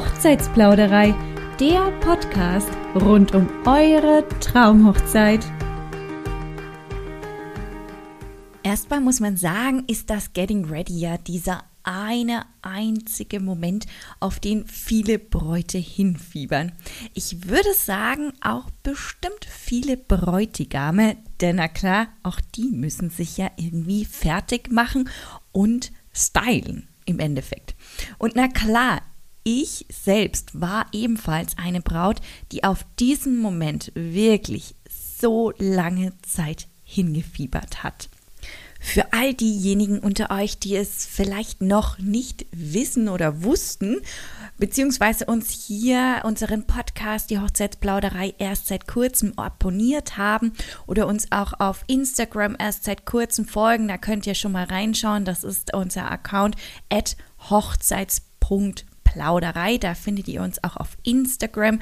Hochzeitsplauderei, der Podcast rund um eure Traumhochzeit. Erstmal muss man sagen, ist das Getting Ready ja dieser eine einzige Moment, auf den viele Bräute hinfiebern. Ich würde sagen, auch bestimmt viele Bräutigame, denn na klar, auch die müssen sich ja irgendwie fertig machen und stylen im Endeffekt. Und na klar, ich selbst war ebenfalls eine Braut, die auf diesen Moment wirklich so lange Zeit hingefiebert hat. Für all diejenigen unter euch, die es vielleicht noch nicht wissen oder wussten, beziehungsweise uns hier unseren Podcast, die Hochzeitsplauderei, erst seit kurzem abonniert haben oder uns auch auf Instagram erst seit kurzem folgen, da könnt ihr schon mal reinschauen. Das ist unser Account at hochzeits.plauderei. Da findet ihr uns auch auf Instagram.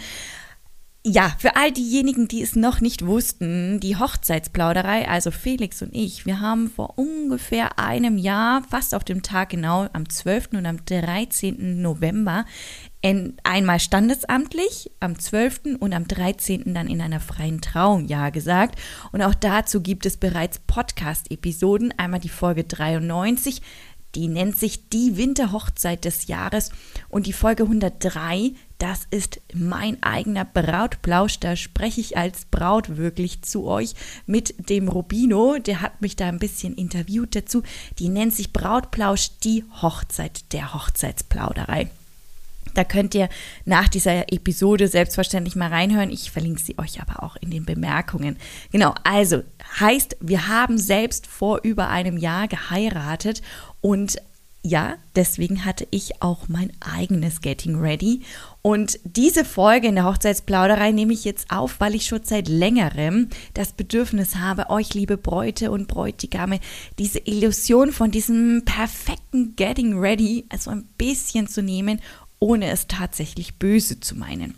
Ja, für all diejenigen, die es noch nicht wussten, die Hochzeitsplauderei, also Felix und ich, wir haben vor ungefähr einem Jahr, fast auf dem Tag genau, am 12. und am 13. November, einmal standesamtlich, am 12. und am 13. dann in einer freien Trauung Ja gesagt. Und auch dazu gibt es bereits Podcast-Episoden, einmal die Folge 93, die nennt sich Die Winterhochzeit des Jahres und die Folge 103, das ist mein eigener Brautplausch. Da spreche ich als Braut wirklich zu euch mit dem Rubino. Der hat mich da ein bisschen interviewt dazu. Die nennt sich Brautplausch, die Hochzeit der Hochzeitsplauderei. Da könnt ihr nach dieser Episode selbstverständlich mal reinhören. Ich verlinke sie euch aber auch in den Bemerkungen. Genau, also heißt, wir haben selbst vor über einem Jahr geheiratet und ja, deswegen hatte ich auch mein eigenes Getting Ready. Und diese Folge in der Hochzeitsplauderei nehme ich jetzt auf, weil ich schon seit längerem das Bedürfnis habe, euch, liebe Bräute und Bräutigame, diese Illusion von diesem perfekten Getting Ready also ein bisschen zu nehmen, ohne es tatsächlich böse zu meinen.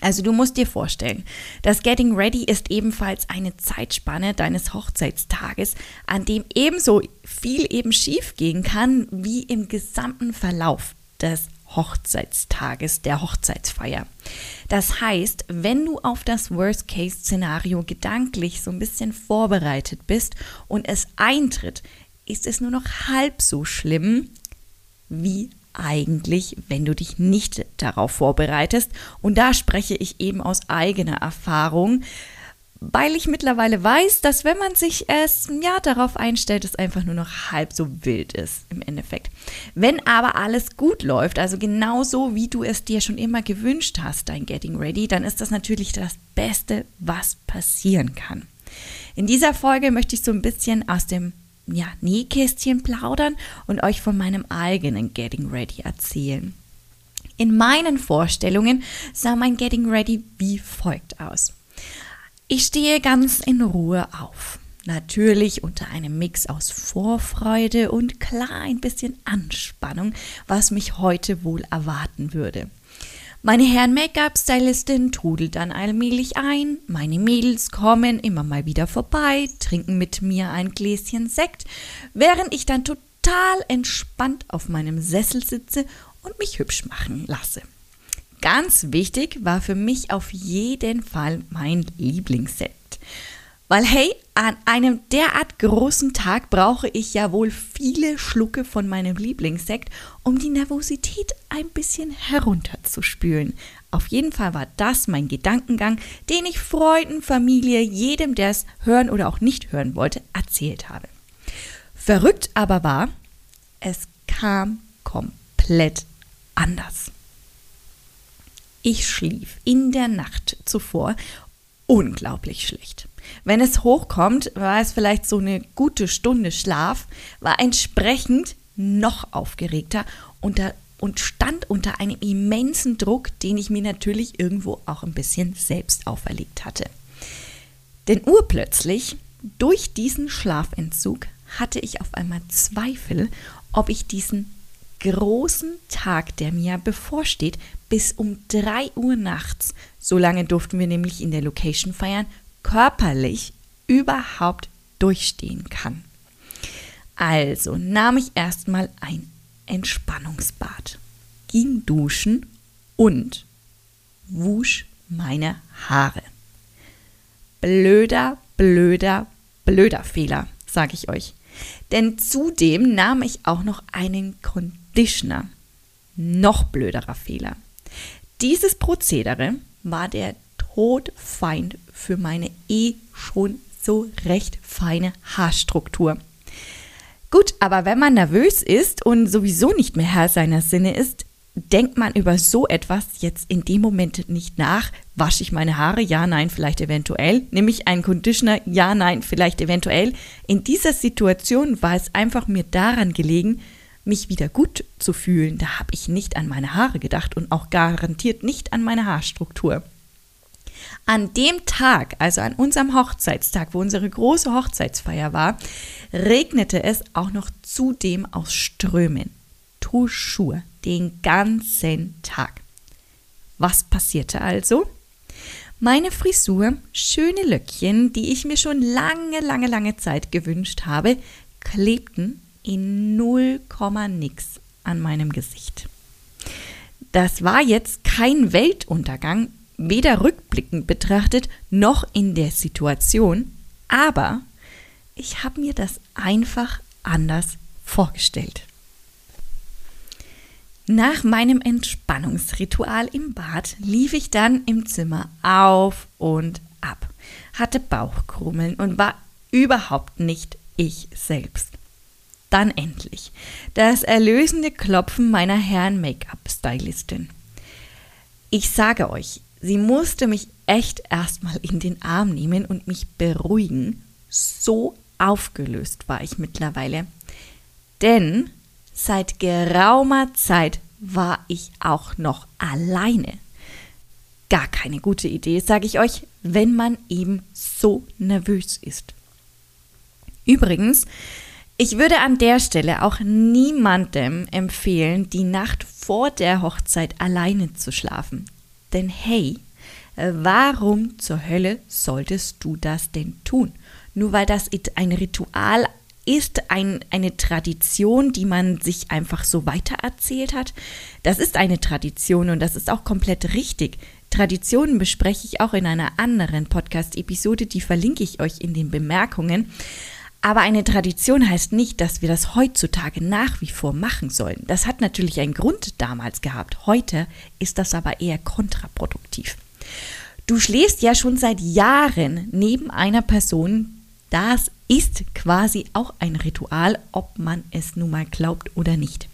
Also du musst dir vorstellen, das Getting Ready ist ebenfalls eine Zeitspanne deines Hochzeitstages, an dem ebenso viel eben schief gehen kann wie im gesamten Verlauf des Hochzeitstages, der Hochzeitsfeier. Das heißt, wenn du auf das Worst-Case-Szenario gedanklich so ein bisschen vorbereitet bist und es eintritt, ist es nur noch halb so schlimm wie eigentlich, wenn du dich nicht darauf vorbereitest. Und da spreche ich eben aus eigener Erfahrung, weil ich mittlerweile weiß, dass wenn man sich es ja darauf einstellt, es einfach nur noch halb so wild ist im Endeffekt. Wenn aber alles gut läuft, also genauso wie du es dir schon immer gewünscht hast, dein Getting Ready, dann ist das natürlich das Beste, was passieren kann. In dieser Folge möchte ich so ein bisschen aus dem ja, Nähkästchen plaudern und euch von meinem eigenen Getting Ready erzählen. In meinen Vorstellungen sah mein Getting Ready wie folgt aus. Ich stehe ganz in Ruhe auf. Natürlich unter einem Mix aus Vorfreude und klar ein bisschen Anspannung, was mich heute wohl erwarten würde. Meine Herren Make-up-Stylistin trudelt dann allmählich ein, meine Mädels kommen immer mal wieder vorbei, trinken mit mir ein Gläschen Sekt, während ich dann total entspannt auf meinem Sessel sitze und mich hübsch machen lasse. Ganz wichtig war für mich auf jeden Fall mein Lieblingssekt. Weil hey, an einem derart großen Tag brauche ich ja wohl viele Schlucke von meinem Lieblingssekt, um die Nervosität ein bisschen herunterzuspülen. Auf jeden Fall war das mein Gedankengang, den ich Freunden, Familie, jedem, der es hören oder auch nicht hören wollte, erzählt habe. Verrückt aber war, es kam komplett anders. Ich schlief in der Nacht zuvor unglaublich schlecht. Wenn es hochkommt, war es vielleicht so eine gute Stunde Schlaf, war entsprechend noch aufgeregter und, da, und stand unter einem immensen Druck, den ich mir natürlich irgendwo auch ein bisschen selbst auferlegt hatte. Denn urplötzlich, durch diesen Schlafentzug, hatte ich auf einmal Zweifel, ob ich diesen großen Tag, der mir bevorsteht, bis um 3 Uhr nachts, so lange durften wir nämlich in der Location feiern, körperlich überhaupt durchstehen kann. Also nahm ich erstmal ein Entspannungsbad, ging duschen und wusch meine Haare. Blöder, blöder, blöder Fehler, sage ich euch. Denn zudem nahm ich auch noch einen Conditioner. Noch blöderer Fehler. Dieses Prozedere war der Todfeind für meine eh schon so recht feine Haarstruktur. Gut, aber wenn man nervös ist und sowieso nicht mehr Herr seiner Sinne ist, denkt man über so etwas jetzt in dem Moment nicht nach. Wasche ich meine Haare? Ja, nein, vielleicht eventuell. Nehme ich einen Conditioner? Ja, nein, vielleicht eventuell. In dieser Situation war es einfach mir daran gelegen, mich wieder gut zu fühlen. Da habe ich nicht an meine Haare gedacht und auch garantiert nicht an meine Haarstruktur. An dem Tag, also an unserem Hochzeitstag, wo unsere große Hochzeitsfeier war, regnete es auch noch zudem aus Strömen. Toujours den ganzen Tag. Was passierte also? Meine Frisur, schöne Löckchen, die ich mir schon lange, lange, lange Zeit gewünscht habe, klebten in 0, nix an meinem Gesicht. Das war jetzt kein Weltuntergang, weder rückblickend betrachtet noch in der Situation, aber ich habe mir das einfach anders vorgestellt. Nach meinem Entspannungsritual im Bad lief ich dann im Zimmer auf und ab, hatte Bauchkrummeln und war überhaupt nicht ich selbst. Dann endlich das erlösende Klopfen meiner Herren Make-up-Stylistin. Ich sage euch, sie musste mich echt erstmal in den Arm nehmen und mich beruhigen. So aufgelöst war ich mittlerweile. Denn Seit geraumer Zeit war ich auch noch alleine. Gar keine gute Idee, sage ich euch, wenn man eben so nervös ist. Übrigens, ich würde an der Stelle auch niemandem empfehlen, die Nacht vor der Hochzeit alleine zu schlafen. Denn hey, warum zur Hölle solltest du das denn tun? Nur weil das ein Ritual ist ein, eine Tradition, die man sich einfach so weitererzählt hat. Das ist eine Tradition und das ist auch komplett richtig. Traditionen bespreche ich auch in einer anderen Podcast-Episode, die verlinke ich euch in den Bemerkungen. Aber eine Tradition heißt nicht, dass wir das heutzutage nach wie vor machen sollen. Das hat natürlich einen Grund damals gehabt. Heute ist das aber eher kontraproduktiv. Du schläfst ja schon seit Jahren neben einer Person, das ist quasi auch ein Ritual, ob man es nun mal glaubt oder nicht.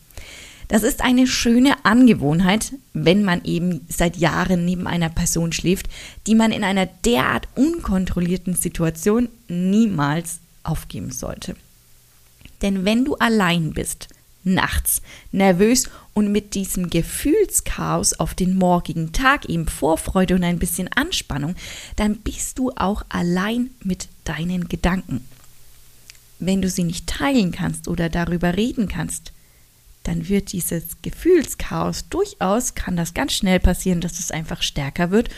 Das ist eine schöne Angewohnheit, wenn man eben seit Jahren neben einer Person schläft, die man in einer derart unkontrollierten Situation niemals aufgeben sollte. Denn wenn du allein bist, nachts, nervös und mit diesem Gefühlschaos auf den morgigen Tag, eben Vorfreude und ein bisschen Anspannung, dann bist du auch allein mit deinen Gedanken. Wenn du sie nicht teilen kannst oder darüber reden kannst, dann wird dieses Gefühlschaos durchaus, kann das ganz schnell passieren, dass es einfach stärker wird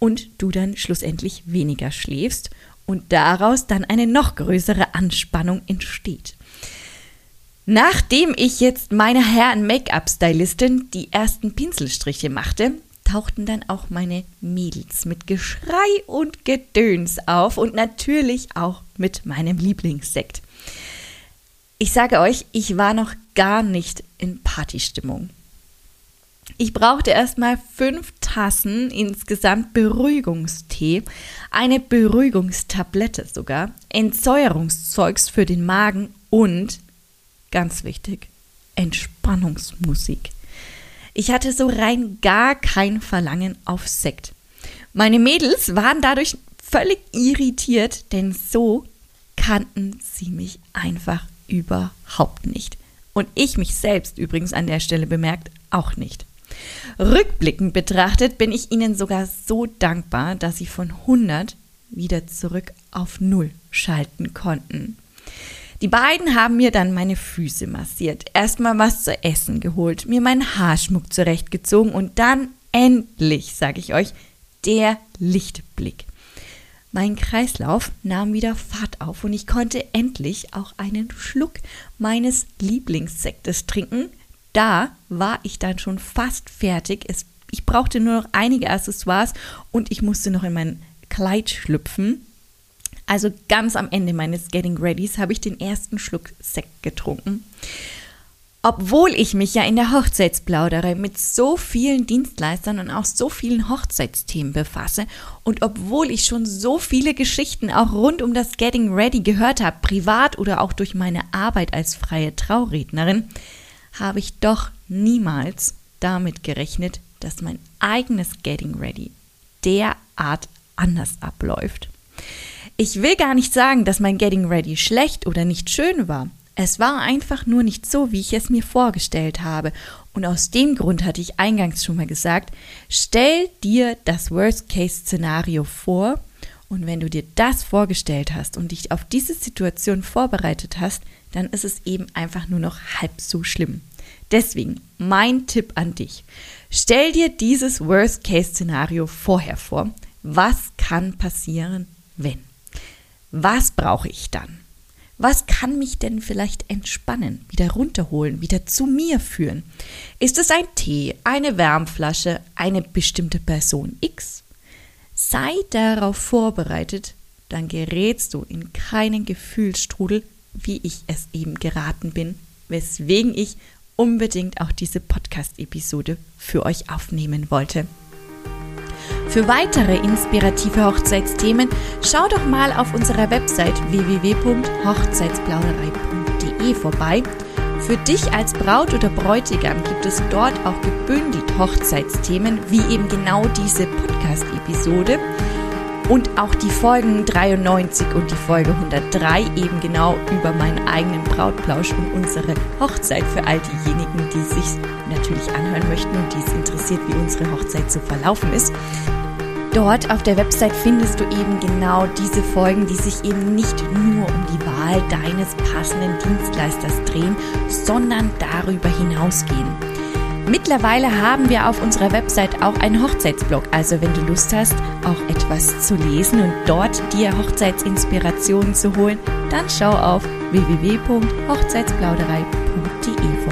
und du dann schlussendlich weniger schläfst und daraus dann eine noch größere Anspannung entsteht. Nachdem ich jetzt meiner Herren Make-up-Stylistin die ersten Pinselstriche machte, tauchten dann auch meine Mädels mit Geschrei und Gedöns auf und natürlich auch mit meinem Lieblingssekt. Ich sage euch, ich war noch gar nicht in Partystimmung. Ich brauchte erstmal fünf Tassen insgesamt Beruhigungstee, eine Beruhigungstablette sogar, Entsäuerungszeugs für den Magen und Ganz wichtig, Entspannungsmusik. Ich hatte so rein gar kein Verlangen auf Sekt. Meine Mädels waren dadurch völlig irritiert, denn so kannten sie mich einfach überhaupt nicht. Und ich mich selbst übrigens an der Stelle bemerkt auch nicht. Rückblickend betrachtet bin ich ihnen sogar so dankbar, dass sie von 100 wieder zurück auf Null schalten konnten. Die beiden haben mir dann meine Füße massiert, erstmal was zu essen geholt, mir meinen Haarschmuck zurechtgezogen und dann endlich, sage ich euch, der Lichtblick. Mein Kreislauf nahm wieder Fahrt auf und ich konnte endlich auch einen Schluck meines Lieblingssektes trinken. Da war ich dann schon fast fertig. Es ich brauchte nur noch einige Accessoires und ich musste noch in mein Kleid schlüpfen. Also ganz am Ende meines Getting Readys habe ich den ersten Schluck Sekt getrunken. Obwohl ich mich ja in der Hochzeitsplauderei mit so vielen Dienstleistern und auch so vielen Hochzeitsthemen befasse und obwohl ich schon so viele Geschichten auch rund um das Getting Ready gehört habe, privat oder auch durch meine Arbeit als freie Traurednerin, habe ich doch niemals damit gerechnet, dass mein eigenes Getting Ready derart anders abläuft. Ich will gar nicht sagen, dass mein Getting Ready schlecht oder nicht schön war. Es war einfach nur nicht so, wie ich es mir vorgestellt habe. Und aus dem Grund hatte ich eingangs schon mal gesagt, stell dir das Worst-Case-Szenario vor und wenn du dir das vorgestellt hast und dich auf diese Situation vorbereitet hast, dann ist es eben einfach nur noch halb so schlimm. Deswegen mein Tipp an dich. Stell dir dieses Worst-Case-Szenario vorher vor. Was kann passieren, wenn? Was brauche ich dann? Was kann mich denn vielleicht entspannen, wieder runterholen, wieder zu mir führen? Ist es ein Tee, eine Wärmflasche, eine bestimmte Person X? Sei darauf vorbereitet, dann gerätst du in keinen Gefühlsstrudel, wie ich es eben geraten bin, weswegen ich unbedingt auch diese Podcast-Episode für euch aufnehmen wollte. Für weitere inspirative Hochzeitsthemen schau doch mal auf unserer Website www.hochzeitsplauderei.de vorbei. Für dich als Braut oder Bräutigam gibt es dort auch gebündelt Hochzeitsthemen, wie eben genau diese Podcast-Episode und auch die Folgen 93 und die Folge 103 eben genau über meinen eigenen Brautplausch und unsere Hochzeit für all diejenigen, die sich natürlich anhören möchten und die es interessiert, wie unsere Hochzeit so verlaufen ist. Dort auf der Website findest du eben genau diese Folgen, die sich eben nicht nur um die Wahl deines passenden Dienstleisters drehen, sondern darüber hinausgehen. Mittlerweile haben wir auf unserer Website auch einen Hochzeitsblog, also wenn du Lust hast, auch etwas zu lesen und dort dir Hochzeitsinspirationen zu holen, dann schau auf www.hochzeitsplauderei.de